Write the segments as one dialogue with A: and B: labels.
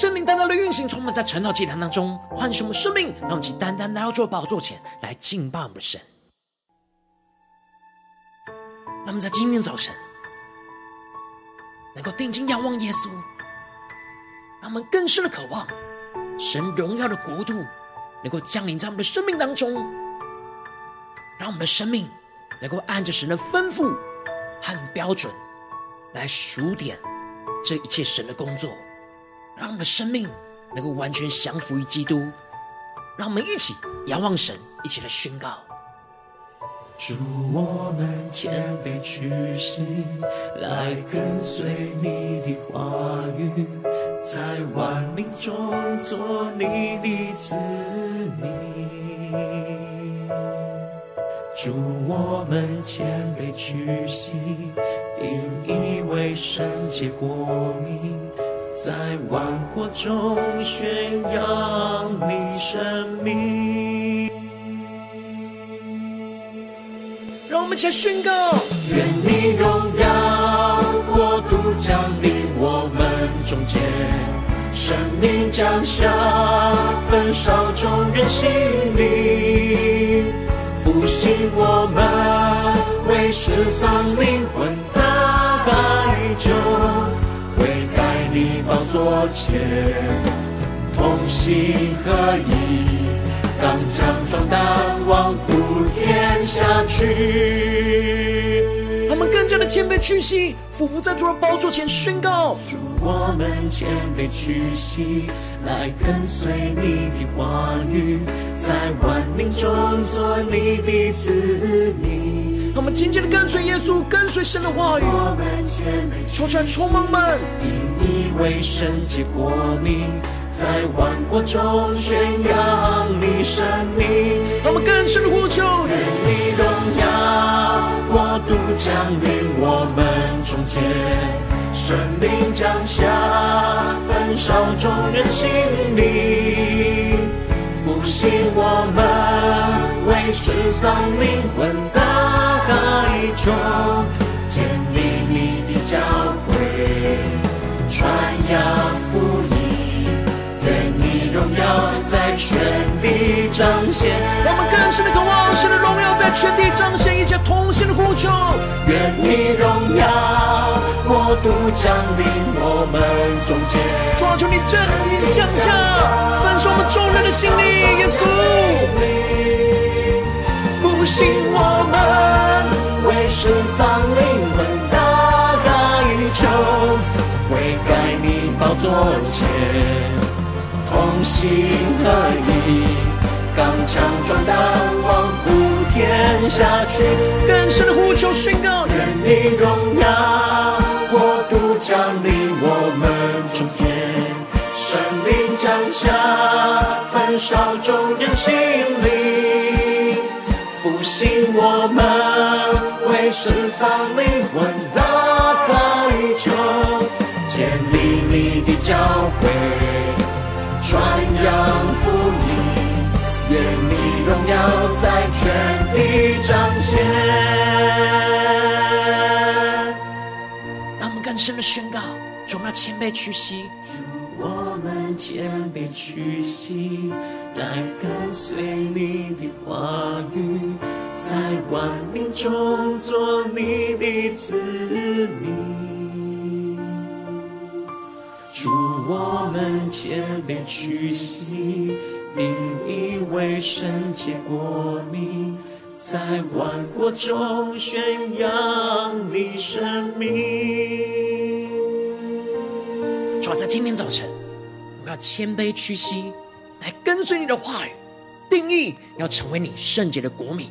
A: 圣灵单单的运行，充满在晨祷祭坛当中，唤醒我们生命，让我们去单单来到主宝座前来敬拜我们的神。让我们在今天早晨能够定睛仰望耶稣，让我们更深的渴望神荣耀的国度能够降临在我们的生命当中，让我们的生命能够按着神的吩咐和标准来数点这一切神的工作。让我们的生命能够完全降服于基督，让我们一起仰望神，一起来宣告：
B: 祝，我们谦卑屈膝，来跟随你的话语，在万民中做你的子民。祝，我们谦卑屈膝，定义为圣洁国民。在万国中宣扬你生命，
A: 让我们一起来宣告：
B: 愿你荣耀国度降临我们中间，生命降下，焚烧众人心灵，复兴我们为失丧灵魂的哀求。你宝座前，同心合一，刚强壮胆，望普天下去。
A: 他们更加的谦卑屈膝，俯伏在主的宝座前宣告：
B: 主，我们谦卑屈膝，来跟随你的话语，在万民中做你的子民。
A: 他们紧紧的跟随耶稣，跟随神的话语。求出来充满们，
B: 定义为圣洁国民，在万国中宣扬你生命。
A: 他们更深的呼求，
B: 愿你荣耀国度降临我们中间，生命降下，焚烧众人心灵，复兴我们为失丧灵魂的。爱中建立你的教会，传扬福音，愿你荣耀在全地彰显。
A: 让我们更深的渴望神的荣耀在全地彰显，一切同心的呼求。
B: 愿你荣耀国度降临我们中间。
A: 主啊，求你震灵降下，分盛我们众人的心灵，耶稣，
B: 复兴我们，为失丧灵魂大哀求，悔改你宝座前，同心合意。刚强壮胆，往普天下去，
A: 更深的呼求宣告，
B: 愿你荣耀国度降临我们中间，神灵降下，焚烧众人心灵，复兴我们，为失丧灵魂大哀求，建立你的教会，传扬福音。愿你荣耀在全地彰显。
A: 让我们更深的宣告：主，我们要谦卑屈膝；
B: 我们谦卑屈膝，来跟随你的话语，在万民中做你的子民。主，我们谦卑屈膝。引以为圣洁国民，在万国中宣扬你生命。
A: 主啊，在今天早晨，我们要谦卑屈膝，来跟随你的话语，定义要成为你圣洁的国民。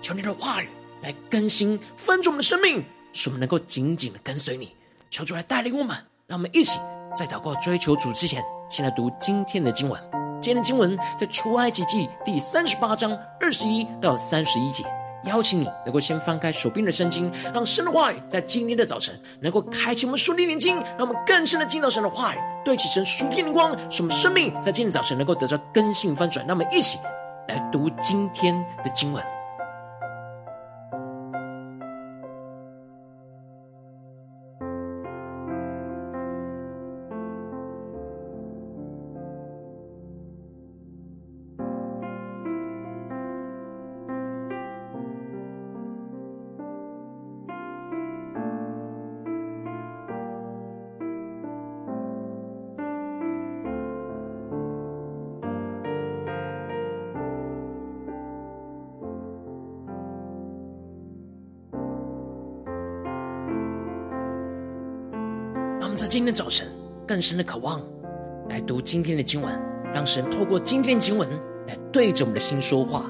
A: 求你的话语来更新、分足我们的生命，使我们能够紧紧的跟随你。求主来带领我们，让我们一起在祷告追求主之前，先来读今天的经文。今天的经文在出埃及记第三十八章二十一到三十一节，邀请你能够先翻开手边的圣经，让神的话语在今天的早晨能够开启我们属灵眼睛，让我们更深的进到神的话语，对齐神属天的光，使我们生命在今天早晨能够得到更新翻转。那么一起来读今天的经文。早晨，更深的渴望来读今天的经文，让神透过今天的经文来对着我们的心说话，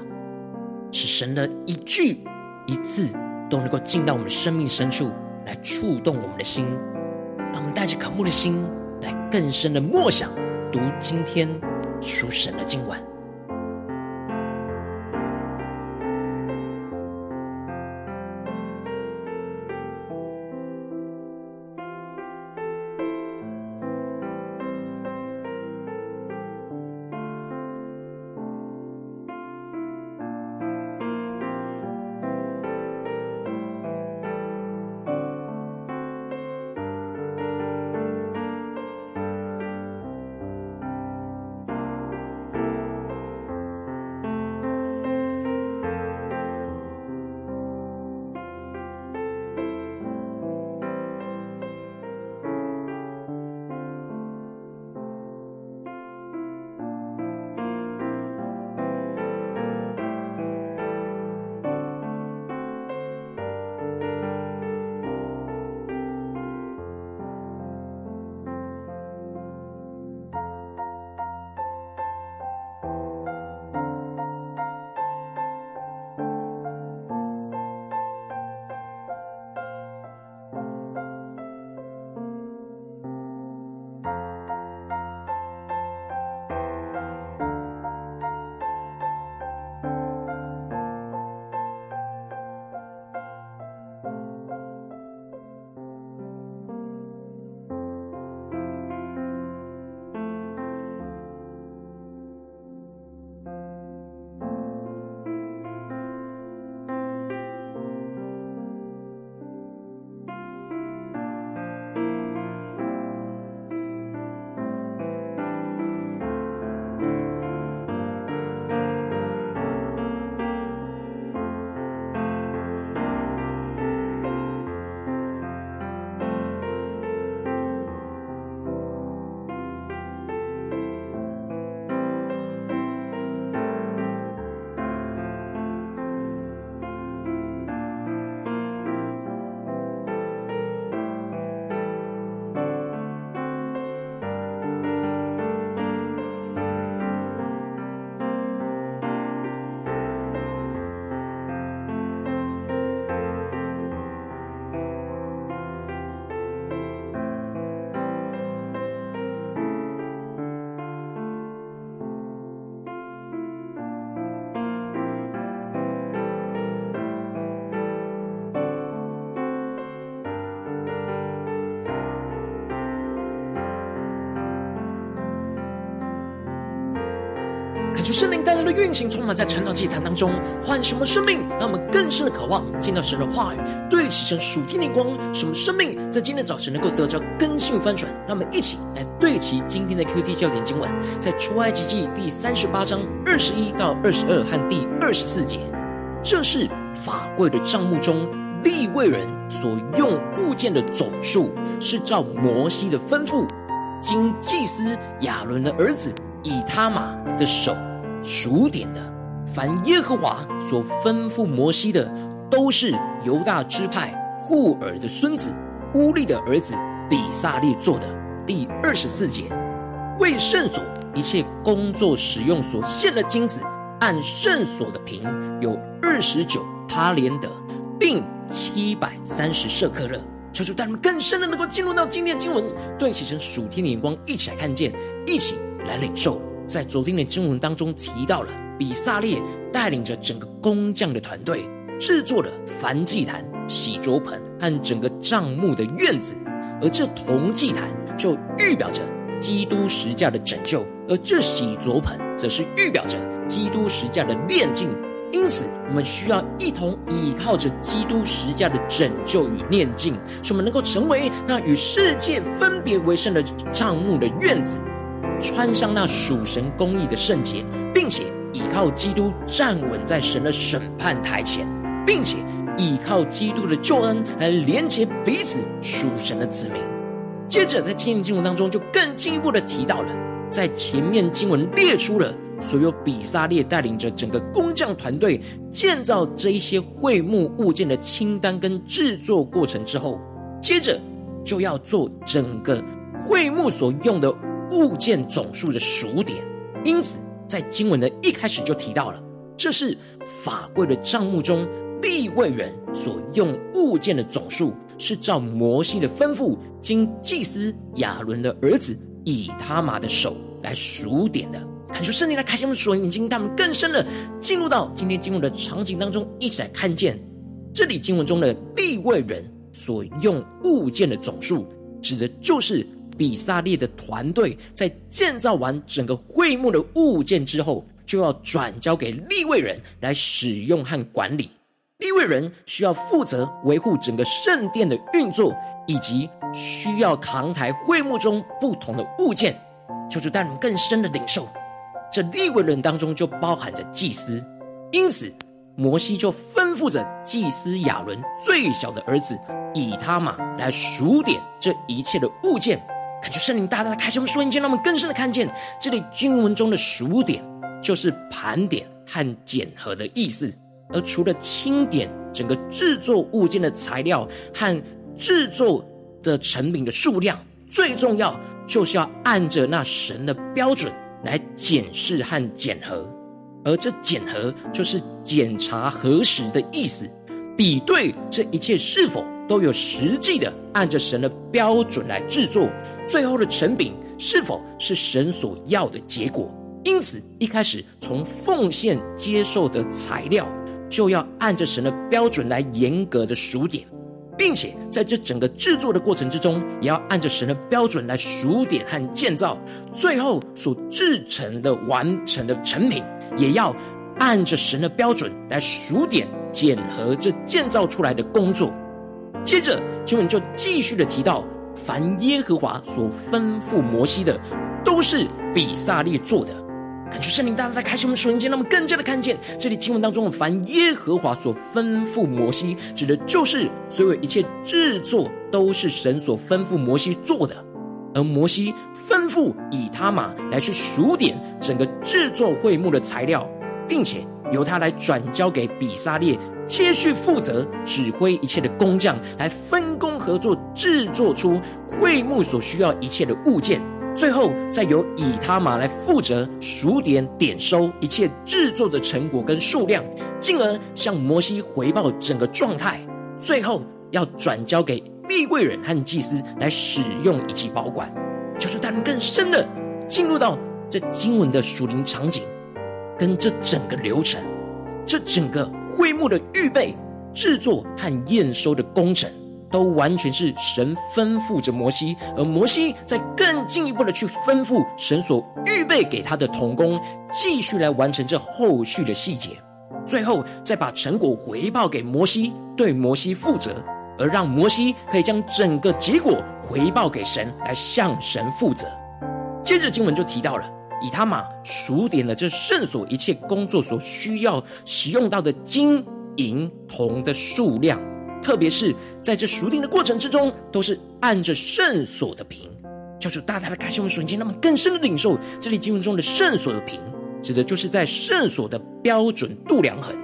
A: 使神的一句一字都能够进到我们的生命深处，来触动我们的心。让我们带着渴慕的心，来更深的默想读今天属神的经文。求圣灵带来的运行，充满在晨祷祭坛当中，唤什么生命，让我们更深的渴望见到神的话语，对齐神属天的光。什么生命在今天早晨能够得着更新翻转？让我们一起来对齐今天的 QT 焦点经文，在出埃及记第三十八章二十一到二十二和第二十四节。这是法柜的帐幕中立位人所用物件的总数，是照摩西的吩咐，经祭司亚伦的儿子以他玛的手数点的。凡耶和华所吩咐摩西的，都是犹大支派户珥的孙子乌利的儿子比撒列做的。第二十四节，为圣所一切工作使用所献的金子，按圣所的平有二十九他连得，并七百三十舍客勒。求主带你们更深的能够进入到今天的经文，对齐成属天的眼光，一起来看见，一起来领受。在昨天的经文当中提到了，比撒列带领着整个工匠的团队制作了燔祭坛、洗濯盆和整个帐幕的院子，而这铜祭坛就预表着基督十架的拯救，而这洗濯盆则是预表着基督十架的炼净。因此，我们需要一同倚靠着基督十架的拯救与炼净，使我们能够成为那与世界分别为圣的帐幕的院子，穿上那属神公义的圣洁，并且倚靠基督站稳在神的审判台前，并且倚靠基督的救恩来连接彼此属神的子民。接着，在今天经文当中，就更进一步的提到了，在前面经文列出了。所有比撒列带领着整个工匠团队建造这一些会幕物件的清单跟制作过程之后，接着就要做整个会幕所用的物件总数的数点。因此，在经文的一开始就提到了，这是法柜的帐目中立位人所用物件的总数，是照摩西的吩咐，经祭司亚伦的儿子以他玛的手来数点的。看出圣灵来开启我们属灵眼睛，带我们更深的进入到今天经文的场景当中，一起来看见这里经文中的立位人所用物件的总数，指的就是比撒列的团队在建造完整个会幕的物件之后，就要转交给利未人来使用和管理。利未人需要负责维护整个圣殿的运作，以及需要扛抬会幕中不同的物件。求主带我们更深的领受。这利未人当中就包含着祭司，因此摩西就吩咐着祭司亚伦最小的儿子以他玛来数点这一切的物件。感觉圣灵大大的开启我们属灵眼睛，让我们更深的看见这里经文中的数点，就是盘点和检核的意思。而除了清点整个制作物件的材料和制作的成品的数量，最重要就是要按着那神的标准。来检视和检核，而这检核就是检查核实的意思，比对这一切是否都有实际的按着神的标准来制作，最后的成品是否是神所要的结果。因此，一开始从奉献接受的材料，就要按着神的标准来严格的数点。并且在这整个制作的过程之中，也要按着神的标准来数点和建造，最后所制成的完成的成品，也要按着神的标准来数点检核这建造出来的工作。接着经文就继续的提到，凡耶和华所吩咐摩西的，都是比撒列做的。感谢圣灵大大的开启我们属灵眼，让我们更加的看见这里经文当中的凡耶和华所吩咐摩西，指的就是所有一切制作都是神所吩咐摩西做的。而摩西吩咐以他玛来去数点整个制作会幕的材料，并且由他来转交给比撒列，接续负责指挥一切的工匠，来分工合作制作出会幕所需要一切的物件。最后，再由以他玛来负责数点点收一切制作的成果跟数量，进而向摩西回报整个状态。最后要转交给利未人和祭司来使用以及保管。就是他们更深的进入到这经文的属灵场景，跟这整个流程，这整个会幕的预备、制作和验收的工程。都完全是神吩咐着摩西，而摩西在更进一步的去吩咐神所预备给他的童工，继续来完成这后续的细节。最后再把成果回报给摩西，对摩西负责，而让摩西可以将整个结果回报给神，来向神负责。接着经文就提到了。以他玛数点了这圣所一切工作所需要使用到的金银铜的数量，特别是在这数点的过程之中，都是按着圣所的平。求主大大的感谢我们瞬间，那么更深的领受这里经文中的圣所的平，指的就是在圣所的标准度量衡，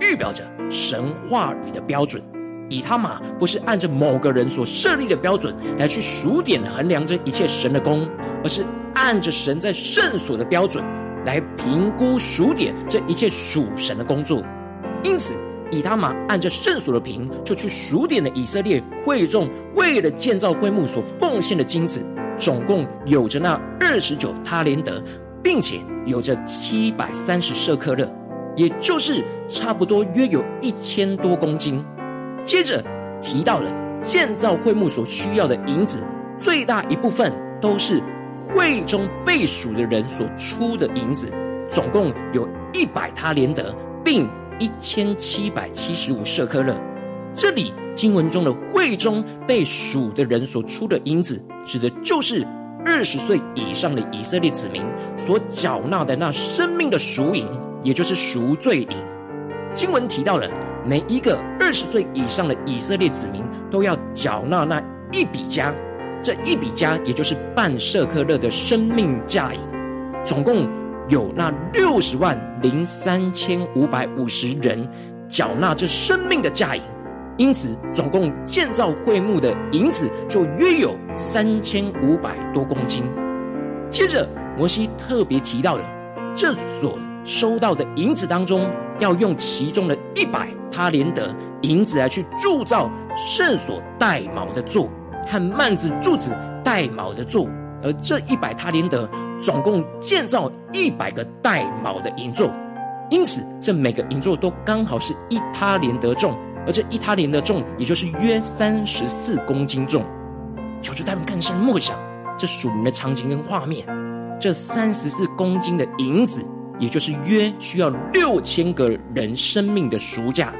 A: 预表着神话语的标准。以他玛不是按着某个人所设立的标准来去数点衡量这一切神的工，而是按着神在圣所的标准来评估数点这一切属神的工作。因此，以他玛按着圣所的平，就去数点了以色列会众为了建造会幕所奉献的金子，总共有着那二十九他连得，并且有着七百三十舍客勒，也就是差不多约有一千多公斤。接着提到了建造会幕所需要的银子，最大一部分都是会中被数的人所出的银子，总共有一百他连得，并一千七百七十五舍客勒。这里经文中的会中被数的人所出的银子，指的就是二十岁以上的以色列子民所缴纳的那生命的赎银，也就是赎罪银。经文提到了。每一个二十岁以上的以色列子民都要缴纳那一比加，这一笔加也就是半舍克勒的生命价银，总共有那六十万零三千五百五十人缴纳这生命的价银，因此总共建造会幕的银子就约有三千五百多公斤。接着摩西特别提到了这所收到的银子当中，要用其中的一百他连得银子来去铸造圣所带毛的座和幔子柱子带卯的座，而这一百他连德总共建造一百个带卯的银座，因此这每个银座都刚好是一他连德重，而这一他连德重也就是约三十四公斤重。求主他们更深默想这属灵的场景跟画面，这三十四公斤的银子。也就是约需要六千个人生命的赎价，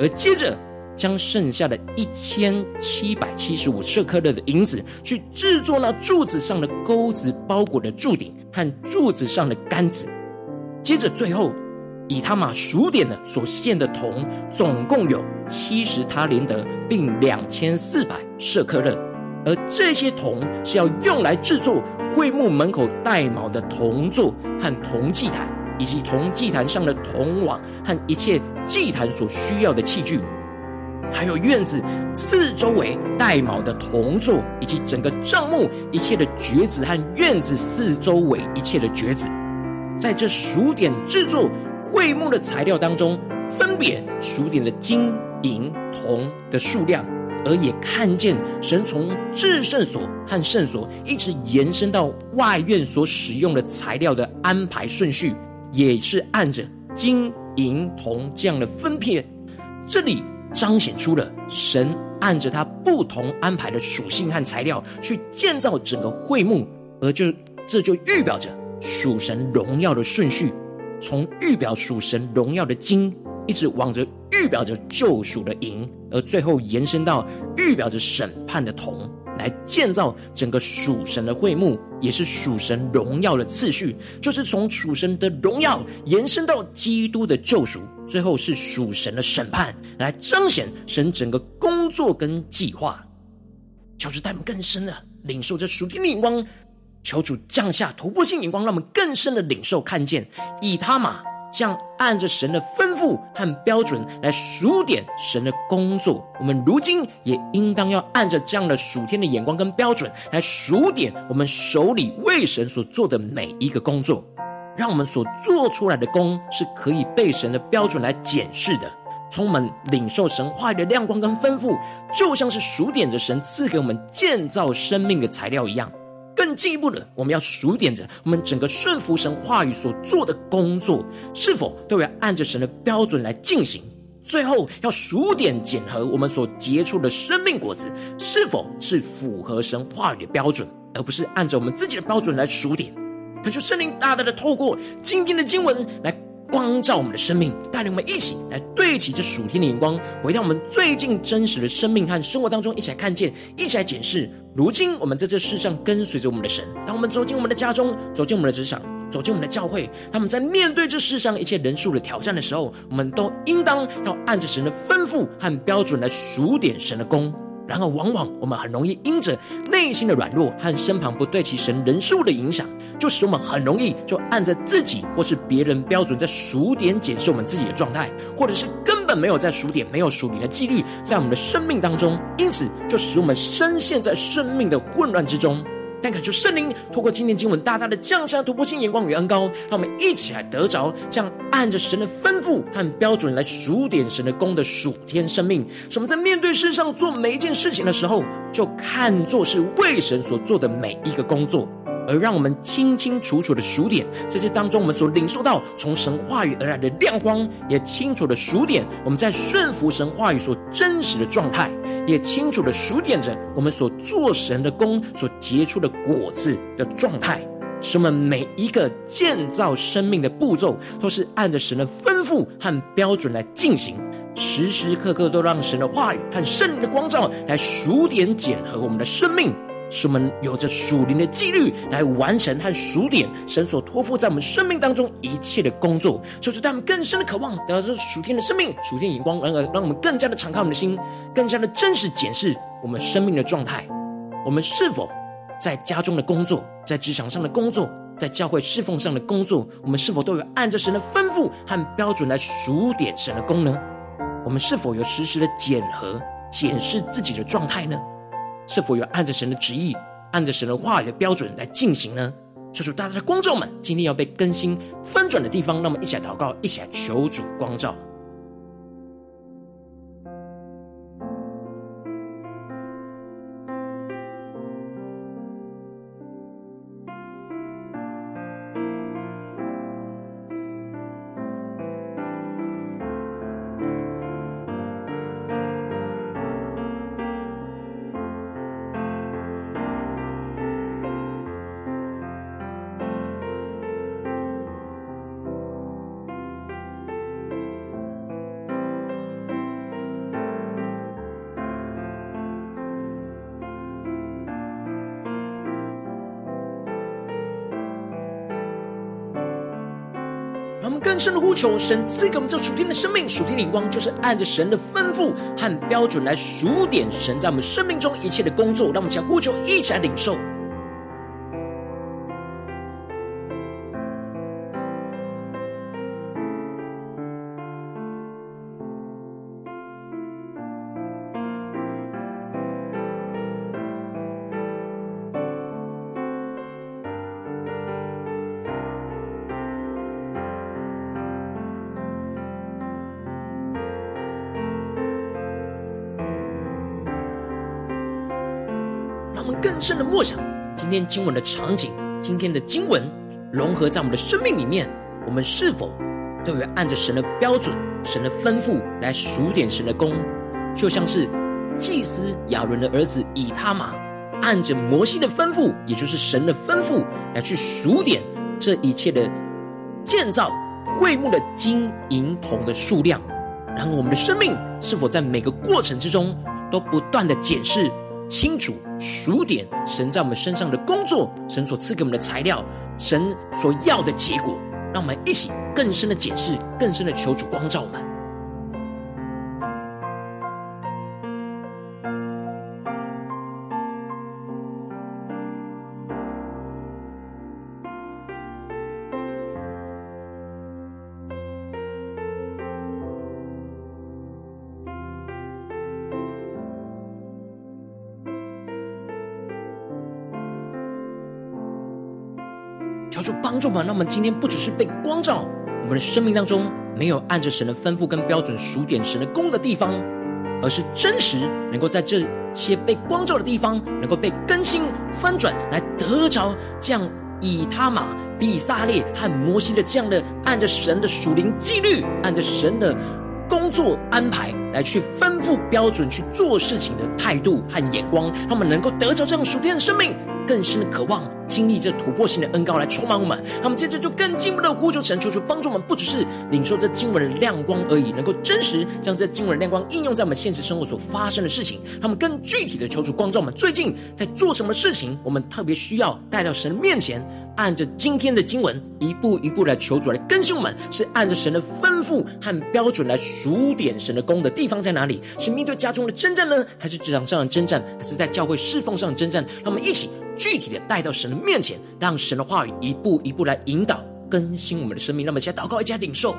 A: 而接着将剩下的一千七百七十五舍客勒的银子去制作那柱子上的钩子包裹的柱顶和柱子上的杆子。接着最后以他玛数点的所献的铜总共有七十他连得，并两千四百舍客勒，而这些铜是要用来制作。会幕门口带卯的铜座和铜祭坛，以及铜祭坛上的铜网和一切祭坛所需要的器具，还有院子四周围带卯的铜座，以及整个帐幕一切的橛子和院子四周围一切的橛子，在这数点制作会幕的材料当中，分别数点的金银铜的数量。而也看见神从至圣所和圣所一直延伸到外院所使用的材料的安排顺序，也是按着金银铜这样的分片。这里彰显出了神按着他不同安排的属性和材料去建造整个会幕，而就这就预表着属神荣耀的顺序，从预表属神荣耀的金。一直往着预表着救赎的银，而最后延伸到预表着审判的铜，来建造整个属神的会幕，也是属神荣耀的次序，就是从属神的荣耀延伸到基督的救赎，最后是属神的审判，来彰显神整个工作跟计划。求主带我们更深的领受这属天的眼光，求主降下突破性眼光，让我们更深的领受看见以他玛。像按着神的吩咐和标准来数点神的工作，我们如今也应当要按着这样的数天的眼光跟标准来数点我们手里为神所做的每一个工作，让我们所做出来的工是可以被神的标准来检视的，从我们领受神话语的亮光跟吩咐，就像是数点着神赐给我们建造生命的材料一样。更进一步的，我们要数点着我们整个顺服神话语所做的工作，是否都要按着神的标准来进行，最后要数点检核我们所结出的生命果子，是否是符合神话语的标准，而不是按照我们自己的标准来数点。可是圣灵大大的透过今天的经文来光照我们的生命，带领我们一起来对齐这属天的眼光，回到我们最近真实的生命和生活当中，一起来看见，一起来检视。如今我们在这世上跟随着我们的神，当我们走进我们的家中，走进我们的职场。走进我们的教会，他们在面对这世上一切人数的挑战的时候，我们都应当要按着神的吩咐和标准来数点神的工。然而，往往我们很容易因着内心的软弱和身旁不对其神人数的影响，就使我们很容易就按着自己或是别人标准在数点检视我们自己的状态，或者是根本没有在数点，没有数你的纪律在我们的生命当中，因此就使我们深陷在生命的混乱之中。但恳求圣灵透过今天经文，大大的降下突破性眼光与恩膏，让我们一起来得着这样按着神的吩咐和标准来数点神的功的数天生命。什么在面对世上做每一件事情的时候，就看作是为神所做的每一个工作。而让我们清清楚楚的数点，这些当中我们所领受到从神话语而来的亮光，也清楚的数点我们在顺服神话语所真实的状态，也清楚的数点着我们所做神的工所结出的果子的状态，使我们每一个建造生命的步骤都是按着神的吩咐和标准来进行，时时刻刻都让神的话语和圣灵的光照来数点检核我们的生命。使我们有着属灵的纪律来完成和数点神所托付在我们生命当中一切的工作，就是他们更深的渴望得到这属天的生命、属天眼光，然而让我们更加的敞开我们的心，更加的真实检视我们生命的状态。我们是否在家中的工作、在职场上的工作、在教会侍奉上的工作，我们是否都有按着神的吩咐和标准来数点神的工呢？我们是否有实时的检核、检视自己的状态呢？是否有按着神的旨意，按着神的话语的标准来进行呢？求主大大的光照们，今天要被更新翻转的地方，让我们一起来祷告，一起来求主光照。更深的呼求神赐给我们这属天的生命、属天的眼光，就是按着神的吩咐和标准来数点神在我们生命中一切的工作。让我们将呼求，一起来领受。深的默想，今天经文的场景，今天的经文融合在我们的生命里面，我们是否都有按着神的标准、神的吩咐来数点神的工？就像是祭司亚伦的儿子以他玛，按着摩西的吩咐，也就是神的吩咐。来去数点这一切的建造会幕的金银铜的数量。然后，我们的生命是否在每个过程之中都不断的检视？清楚数点神在我们身上的工作，神所赐给我们的材料，神所要的结果，让我们一起更深的解释，更深的求主光照我们。求主帮助们，让我们今天不只是被光照，我们的生命当中没有按着神的吩咐跟标准数点神的工的地方，而是真实能够在这些被光照的地方，能够被更新翻转，来得着这样以他玛、比撒列和摩西的这样的按着神的属灵纪律，按着神的工作安排来去吩咐标准去做事情的态度和眼光，他们能够得着这样属天的生命，更深的渴望经历这突破性的恩膏来充满我们。他们接着就更进一步的呼求神，求主帮助我们，不只是领受这经文的亮光而已，能够真实将这经文的亮光应用在我们现实生活所发生的事情。他们更具体的求主光照我们，最近在做什么事情，我们特别需要带到神的面前。按着今天的经文，一步一步来求主来更新我们，是按着神的吩咐和标准来数点神的功的地方在哪里？是面对家中的征战呢，还是职场上的征战，还是在教会侍奉上的征战？让我们一起具体的带到神的面前，让神的话语一步一步来引导更新我们的生命。让我们先祷告，一家领受。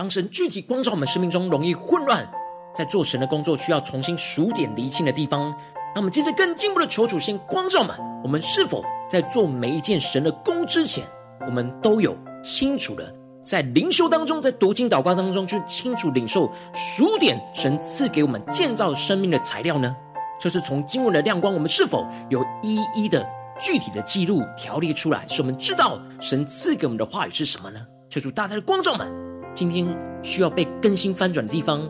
A: 当神具体光照我们生命中容易混乱，在做神的工作需要重新数点厘清的地方，那我们接着更进一步的求主先光照们。我们是否在做每一件神的工之前，我们都有清楚的在灵修当中，在读经祷告当中去清楚领受数点神赐给我们建造生命的材料呢？就是从经文的亮光，我们是否有一一的具体的记录条列出来，使我们知道神赐给我们的话语是什么呢？求主大大的光照们。今天需要被更新翻转的地方，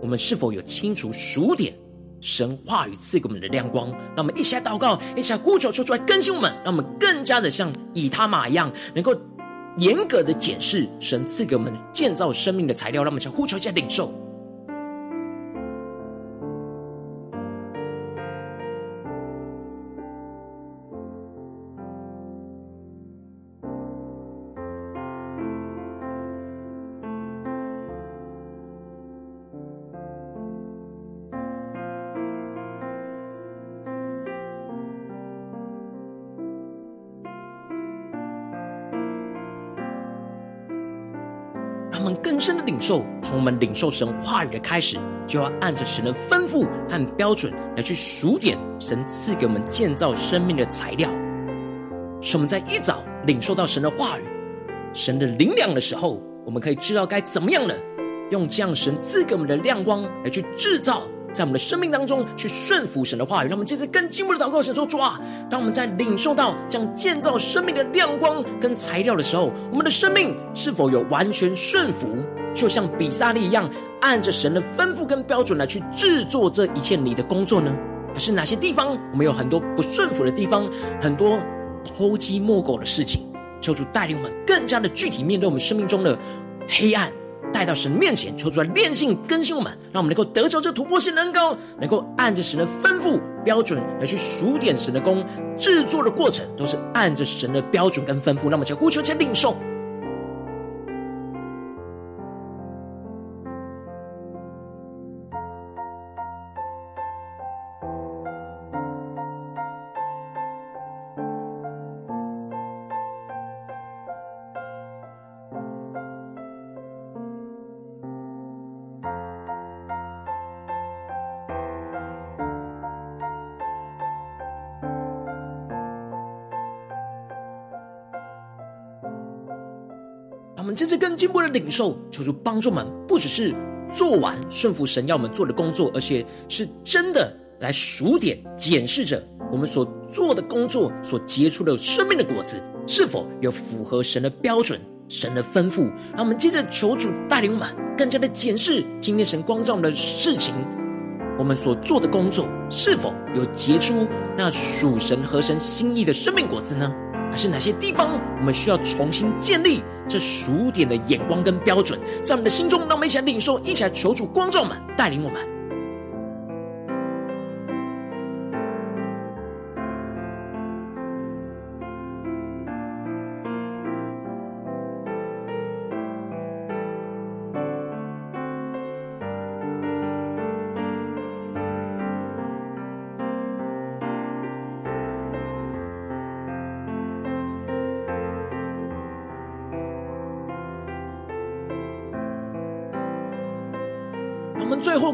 A: 我们是否有清除数点神话语赐给我们的亮光？让我们一起来祷告，一起来呼求，求出来更新我们，让我们更加的像以他马一样，能够严格的检视神赐给我们建造生命的材料。让我们想呼求，一下领受。受，从我们领受神话语的开始，就要按着神的吩咐和标准来去数点神赐给我们建造生命的材料。使我们在一早领受到神的话语、神的灵粮的时候，我们可以知道该怎么样了，用这样神赐给我们的亮光来去制造。在我们的生命当中去顺服神的话语，让我们接着更进一步的祷告，神说：主啊，当我们在领受到这样建造生命的亮光跟材料的时候，我们的生命是否有完全顺服，就像比萨利一样，按着神的吩咐跟标准来去制作这一切你的工作呢？还是哪些地方我们有很多不顺服的地方，很多偷鸡摸狗的事情？求主带领我们更加的具体面对我们生命中的黑暗。带到神面前，求主来炼性更新我们，让我们能够得着这突破性的恩膏，能够按着神的吩咐标准来去数点神的工，制作的过程都是按着神的标准跟吩咐，那么，请呼求，先领受。这次更进步的领受，求主帮助我们，不只是做完顺服神要我们做的工作，而且是真的来数点检视着我们所做的工作所结出的生命的果子，是否有符合神的标准、神的吩咐。让我们接着求主带领我们，更加的检视今天神光照我们的事情，我们所做的工作是否有结出那属神和神心意的生命果子呢？还是哪些地方我们需要重新建立这数点的眼光跟标准，在我们的心中，让我们一起来领受，一起来求主观众们，带领我们。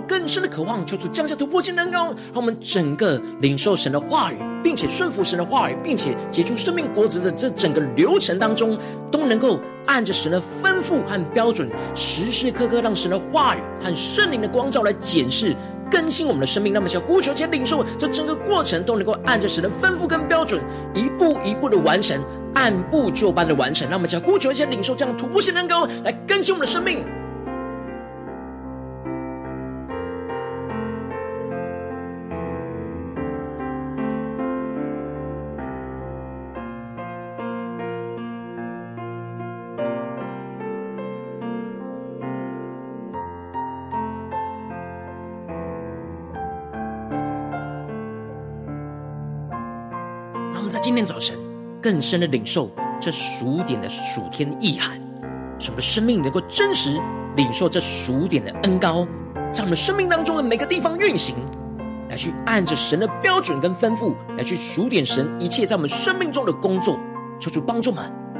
A: 更深的渴望，求主降下突破性能够让我们整个领受神的话语，并且顺服神的话语，并且结出生命果子的这整个流程当中，都能够按着神的吩咐和标准，时时刻刻让神的话语和圣灵的光照来检视、更新我们的生命。那么，想呼求且领受，这整个过程都能够按着神的吩咐跟标准，一步一步的完成，按部就班的完成。那么，想呼求且领受这样突破性能够来更新我们的生命。在今天早晨，更深的领受这数点的数天意涵，使我们生命能够真实领受这数点的恩高，在我们生命当中的每个地方运行，来去按着神的标准跟吩咐，来去数点神一切在我们生命中的工作，求主帮助们。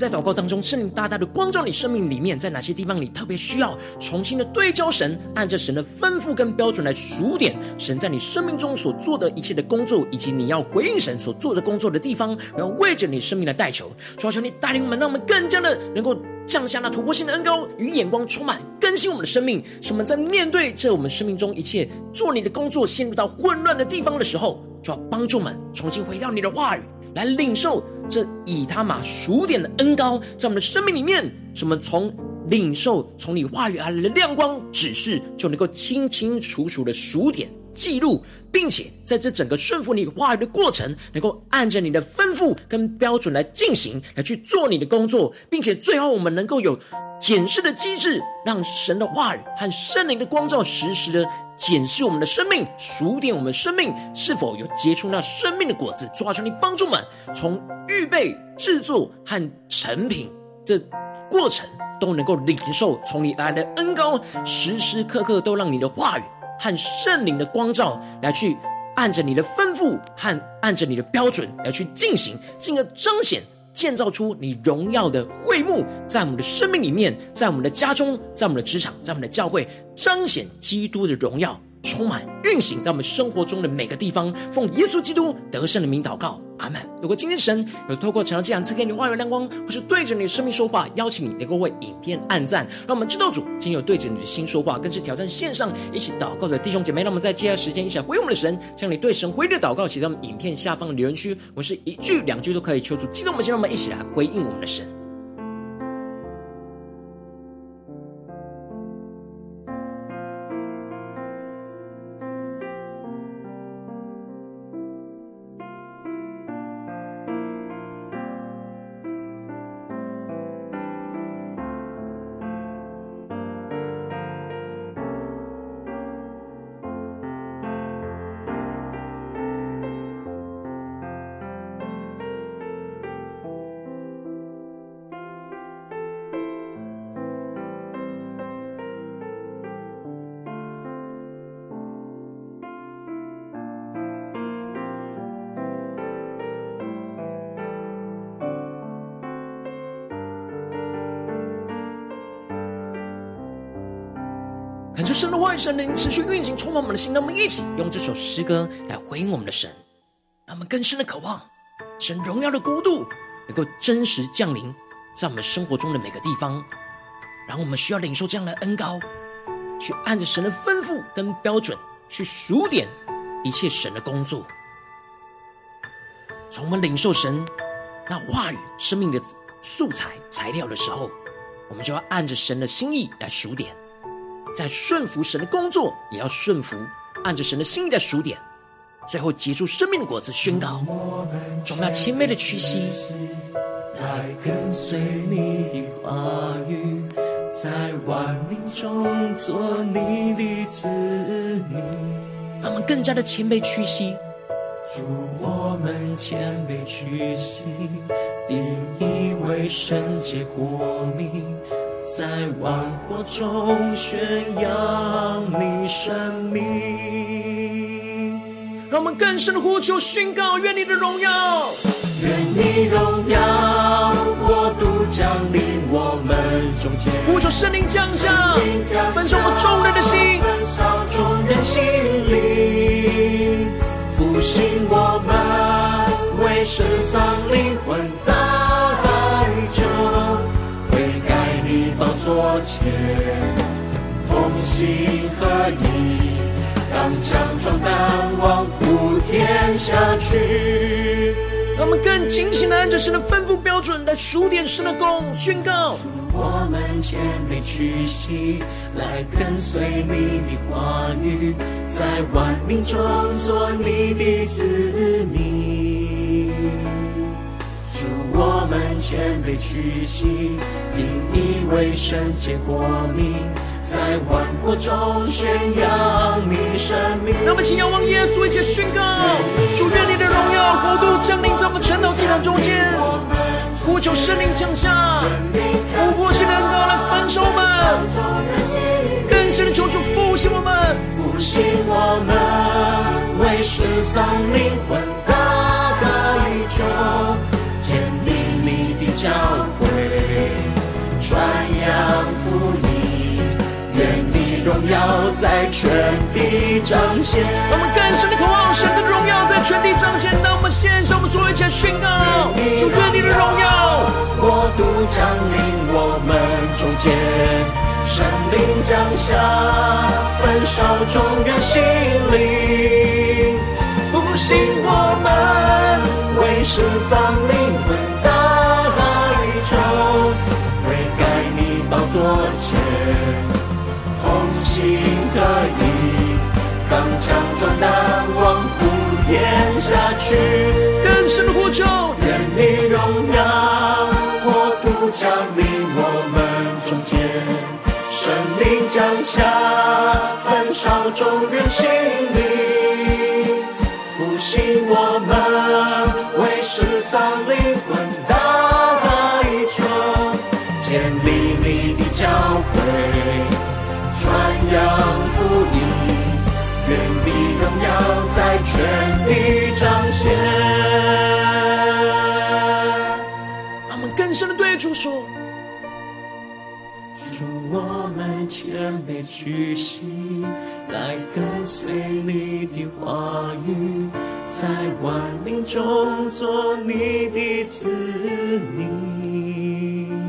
A: 在祷告当中，圣灵大大的光照你生命里面，在哪些地方你特别需要重新的对焦神，按着神的吩咐跟标准来数点神在你生命中所做的一切的工作，以及你要回应神所做的工作的地方，然后为着你生命的代求，求求你带领我们，让我们更加的能够降下那突破性的恩膏与眼光，充满更新我们的生命，使我们在面对这我们生命中一切做你的工作陷入到混乱的地方的时候，就要帮助我们重新回到你的话语。来领受这以他玛数点的恩膏，在我们的生命里面，什么从领受从你话语而来的亮光指示，就能够清清楚楚的数点记录，并且在这整个顺服你话语的过程，能够按着你的吩咐跟标准来进行，来去做你的工作，并且最后我们能够有检视的机制，让神的话语和圣灵的光照实时的检视我们的生命，数点我们生命是否有结出那生命的果子。抓住，你帮助们，从预备、制作和成品这过程都能够领受从你而来的恩膏，时时刻刻都让你的话语和圣灵的光照来去按着你的吩咐和按着你的标准来去进行，进而彰显。建造出你荣耀的会幕，在我们的生命里面，在我们的家中，在我们的职场，在我们的教会，彰显基督的荣耀，充满运行在我们生活中的每个地方。奉耶稣基督得胜的名祷告。阿门。如果今天神有透过成长这两次给你话语亮光，或是对着你的生命说话，邀请你能够为影片按赞，让我们知道主今天有对着你的心说话，更是挑战线上一起祷告的弟兄姐妹。那我们在接下来时间一起来回应我们的神，向你对神回应祷告写在我们影片下方的留言区，我是一句两句都可以，求助激动我们，先让我们一起来回应我们的神。感受神，灵持续运行，充满我们的心。让我们一起用这首诗歌来回应我们的神，让我们更深的渴望神荣耀的国度能够真实降临在我们生活中的每个地方。然后我们需要领受这样的恩膏，去按着神的吩咐跟标准去数点一切神的工作。从我们领受神那话语、生命的素材、材料的时候，我们就要按着神的心意来数点；在顺服神的工作，也要顺服，按着神的心意来数点。最后结出生命的果子，宣告：我们要谦卑的屈膝，
B: 来跟随你的话语，在万民中做你的子民。
A: 让我们更加的谦卑屈膝。
B: 祝我们谦卑屈膝，定义为圣洁国民，在万国中宣扬你生命。
A: 让我们更深的呼求宣告：愿你的荣耀，
B: 愿你荣耀国度降临我们中间，
A: 呼求圣灵降下，焚烧我众人的心，
B: 焚烧众人心灵。复兴我们，为失丧灵魂前，同心合一，当强壮胆，往普天下去。
A: 让我们更警醒的按着神的吩咐标准来数点神的功，宣告。
B: 我们谦卑屈膝，来跟随你的话语，在万民中做你的子民。祝我们谦卑屈膝，定义为圣洁国民，在万国中宣扬你生命。
A: 让我们请仰望耶稣，一起宣告：主愿你的荣耀国度降临在我们晨祷祭坛中间。呼求圣灵降下，突破性的恩膏来焚烧我们，更深的求主复兴我们，
B: 复兴我们，为失丧灵魂代求，建立你的教会，传扬福音，愿你荣耀在全地彰显。
A: 让我们更深的渴望神的荣耀在全地彰显。让我们献上我们所有一切宣告，主愿你的荣耀。
B: 国度降临我们中间，神灵降下，焚烧众人心灵，复兴我们，为失丧灵魂你宝座前，同心合一，刚强壮胆，往普天下去，
A: 更深的呼求，
B: 愿你荣耀。降临我们中间，神灵降下，焚烧众人心灵，复兴我们，为失丧灵魂教会，传扬福音，愿你荣耀在全地彰显。
A: 更深的对主说：
B: 祝我们谦卑屈膝，来跟随你的话语，在万民中做你的子民。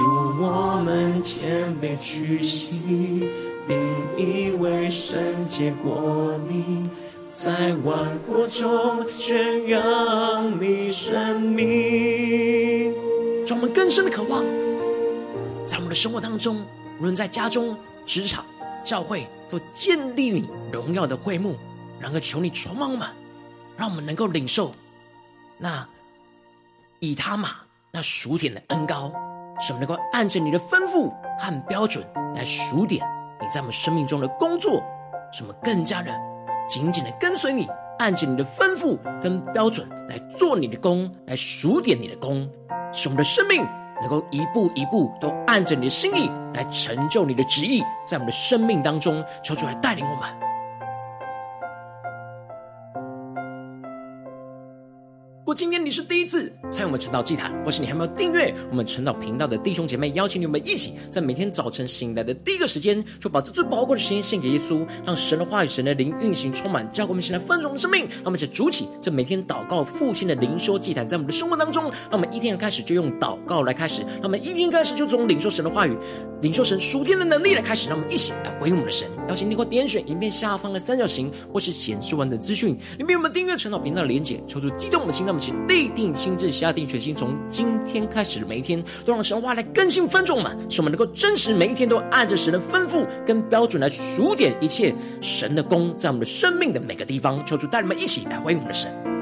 B: 祝我们谦卑屈膝，定义为圣洁国民。在万国中宣扬你生命，
A: 让我们更深的渴望，在我们的生活当中，无论在家中、职场、教会，都建立你荣耀的会幕。然后求你充满我们，让我们能够领受那以他玛那数点的恩膏，使我们能够按着你的吩咐和标准来数点你在我们生命中的工作，什么更加的。紧紧的跟随你，按着你的吩咐跟标准来做你的工，来数点你的工，使我们的生命能够一步一步都按着你的心意来成就你的旨意，在我们的生命当中，求主来带领我们。果今天你是第一次参与我们晨祷祭坛，或是你还没有订阅我们晨祷频道的弟兄姐妹，邀请你们一起在每天早晨醒来的第一个时间，就把这最宝贵的时间献给耶稣，让神的话语、神的灵运行充满，教会我们现在丰盛的生命。让我们一起筑起这每天祷告复兴的灵修祭坛，在我们的生活当中，让我们一天开始就用祷告来开始，让我们一天开始就从领受神的话语、领受神属天的能力来开始，让我们一起来回应我们的神。邀请你给我点选影片下方的三角形，或是显示完的资讯，里面有我们订阅晨祷频道的连结，抽出激动我们的心，让们起立定心智，下定决心，从今天开始每一天，都让神话来更新分众们，使我们能够真实每一天都按着神的吩咐跟标准来数点一切神的功，在我们的生命的每个地方，求主带你们一起来回应我们的神。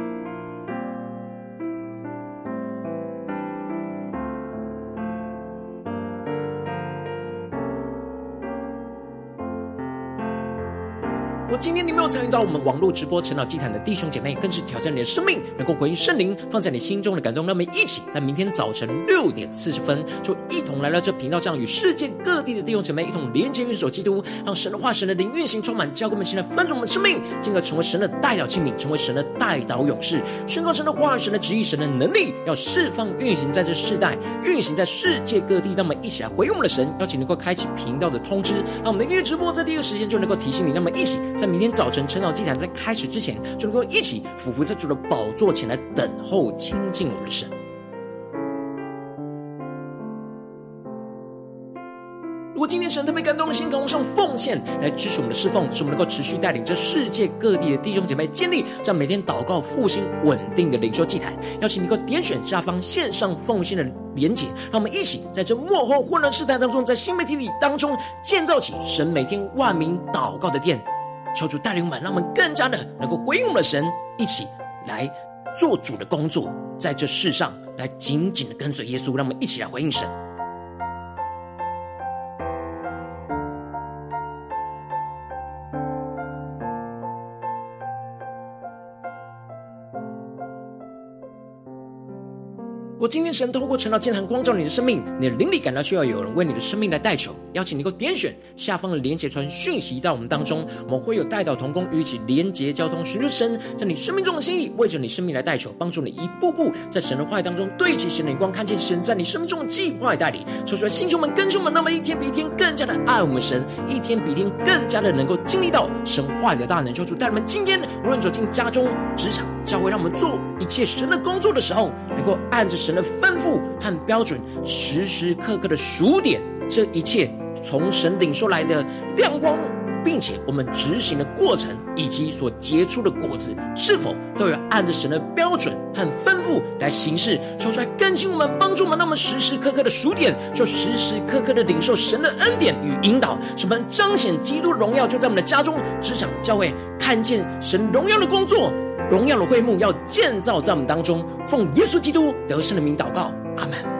A: 我今天你没有参与到我们网络直播晨祷祭坛的弟兄姐妹，更是挑战你的生命，能够回应圣灵放在你心中的感动。让我们一起在明天早晨六点四十分，就一同来到这频道上，与世界各地的弟兄姐妹一同连接、运手基督，让神的话、神的灵运行充满，教给我们现在分盛我们的生命，进而成为神的代祷器皿，成为神的代祷勇士，宣告神的话、神的旨意、神的能力，要释放运行在这世代，运行在世界各地。那么一起来回应我们的神，邀请能够开启频道的通知，让我们的音乐直播在第一个时间就能够提醒你。那么一起。在明天早晨晨祷祭坛在开始之前，就能够一起俯伏在主的宝座前来等候亲近我们的神。如果今天神特别感动的心，渴望上奉献来支持我们的侍奉，使我们能够持续带领着世界各地的弟兄姐妹建立这样每天祷告复兴稳定的灵修祭坛。邀请你能够点选下方线上奉献的连结，让我们一起在这幕后混乱世代当中，在新媒体里当中建造起神每天万名祷告的殿。求主带领我们，让我们更加的能够回应我们的神，一起来做主的工作，在这世上来紧紧的跟随耶稣，让我们一起来回应神。我今天神透过晨祷祭坛光照你的生命，你的灵里感到需要有人为你的生命来代求，邀请你够点选下方的连结传讯息到我们当中，我们会有代祷同工与一起连结交通，寻求神在你生命中的心意，为着你生命来代求，帮助你一步步在神的话语当中对齐神的眼光，看见神在你生命中的计划带领，说出来，弟兄们、跟兄们，那么一天比一天更加的爱我们神，一天比一天更加的能够经历到神话语的大能，求主带我们今天无论走进家中、职场、教会，让我们做一切神的工作的时候，能够按着神的吩咐和标准，时时刻刻的数点这一切从神领受来的亮光，并且我们执行的过程以及所结出的果子，是否都有按着神的标准和吩咐来行事？求出来更新我们，帮助我们，让我们时时刻刻的数点，就时时刻刻的领受神的恩典与引导，使我们彰显基督荣耀，就在我们的家中、职场、教会，看见神荣耀的工作。荣耀的会幕要建造在我们当中，奉耶稣基督得胜的名祷告，阿门。